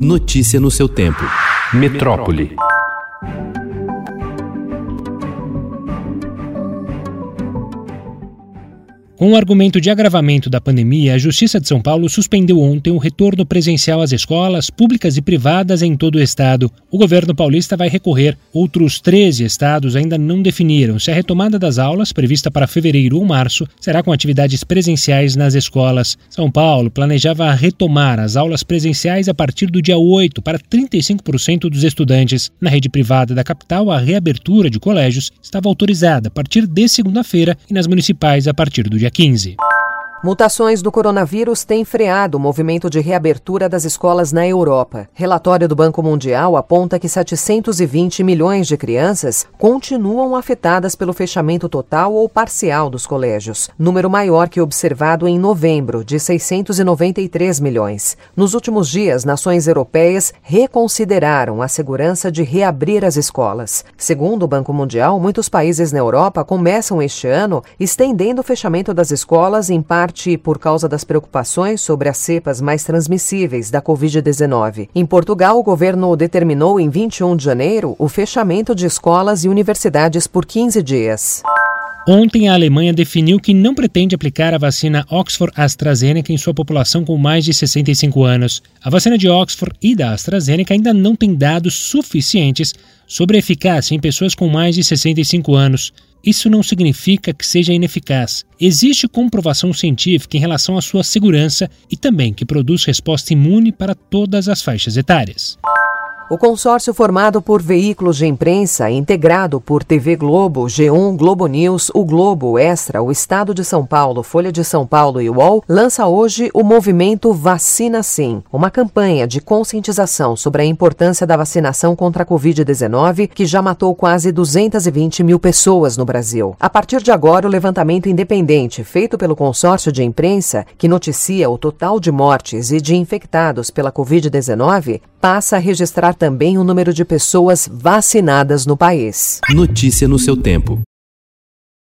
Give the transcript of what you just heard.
Notícia no seu tempo. Metrópole. Com o argumento de agravamento da pandemia, a Justiça de São Paulo suspendeu ontem o retorno presencial às escolas públicas e privadas em todo o estado. O governo paulista vai recorrer. Outros 13 estados ainda não definiram se a retomada das aulas, prevista para fevereiro ou março, será com atividades presenciais nas escolas. São Paulo planejava retomar as aulas presenciais a partir do dia 8 para 35% dos estudantes. Na rede privada da capital, a reabertura de colégios estava autorizada a partir de segunda-feira e nas municipais a partir do dia 15. Mutações do coronavírus têm freado o movimento de reabertura das escolas na Europa. Relatório do Banco Mundial aponta que 720 milhões de crianças continuam afetadas pelo fechamento total ou parcial dos colégios, número maior que observado em novembro, de 693 milhões. Nos últimos dias, nações europeias reconsideraram a segurança de reabrir as escolas. Segundo o Banco Mundial, muitos países na Europa começam este ano estendendo o fechamento das escolas em parte parte por causa das preocupações sobre as cepas mais transmissíveis da Covid-19. Em Portugal, o governo determinou em 21 de janeiro o fechamento de escolas e universidades por 15 dias. Ontem, a Alemanha definiu que não pretende aplicar a vacina Oxford AstraZeneca em sua população com mais de 65 anos. A vacina de Oxford e da AstraZeneca ainda não tem dados suficientes sobre a eficácia em pessoas com mais de 65 anos. Isso não significa que seja ineficaz. Existe comprovação científica em relação à sua segurança e também que produz resposta imune para todas as faixas etárias. O consórcio formado por veículos de imprensa, integrado por TV Globo, G1, Globo News, O Globo, Extra, o Estado de São Paulo, Folha de São Paulo e UOL, lança hoje o movimento Vacina Sim, uma campanha de conscientização sobre a importância da vacinação contra a Covid-19, que já matou quase 220 mil pessoas no Brasil. A partir de agora, o levantamento independente feito pelo consórcio de imprensa, que noticia o total de mortes e de infectados pela Covid-19, passa a registrar também o número de pessoas vacinadas no país. Notícia no seu tempo.